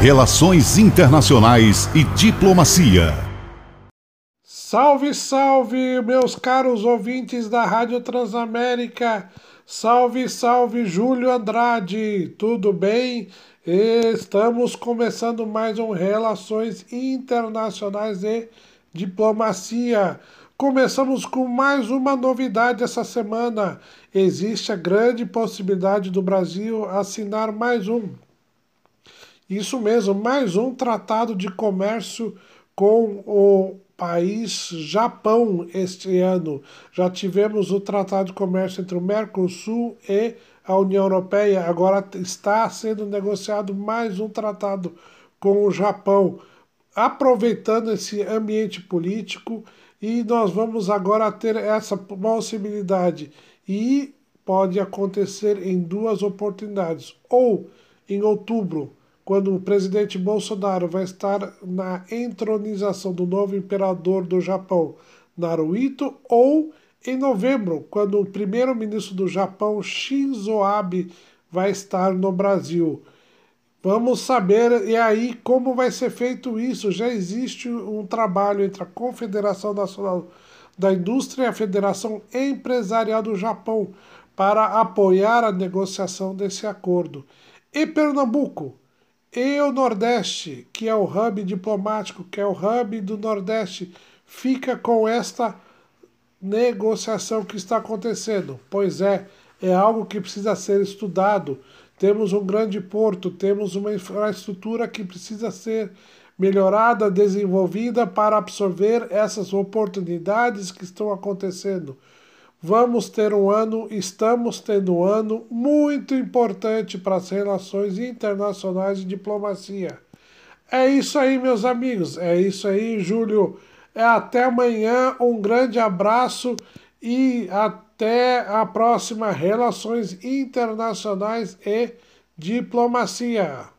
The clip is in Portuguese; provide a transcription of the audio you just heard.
Relações Internacionais e Diplomacia. Salve, salve, meus caros ouvintes da Rádio Transamérica. Salve, salve, Júlio Andrade. Tudo bem? Estamos começando mais um Relações Internacionais e Diplomacia. Começamos com mais uma novidade essa semana. Existe a grande possibilidade do Brasil assinar mais um isso mesmo, mais um tratado de comércio com o país Japão este ano. Já tivemos o tratado de comércio entre o Mercosul e a União Europeia, agora está sendo negociado mais um tratado com o Japão, aproveitando esse ambiente político e nós vamos agora ter essa possibilidade. E pode acontecer em duas oportunidades, ou em outubro quando o presidente Bolsonaro vai estar na entronização do novo imperador do Japão, Naruhito, ou em novembro, quando o primeiro-ministro do Japão, Shinzo Abe, vai estar no Brasil. Vamos saber e aí como vai ser feito isso. Já existe um trabalho entre a Confederação Nacional da Indústria e a Federação Empresarial do Japão para apoiar a negociação desse acordo. E Pernambuco? E o Nordeste, que é o hub diplomático, que é o hub do Nordeste, fica com esta negociação que está acontecendo. Pois é, é algo que precisa ser estudado. Temos um grande porto, temos uma infraestrutura que precisa ser melhorada, desenvolvida para absorver essas oportunidades que estão acontecendo. Vamos ter um ano, estamos tendo um ano muito importante para as relações internacionais de diplomacia. É isso aí, meus amigos. É isso aí, Júlio. É até amanhã. Um grande abraço e até a próxima Relações Internacionais e Diplomacia.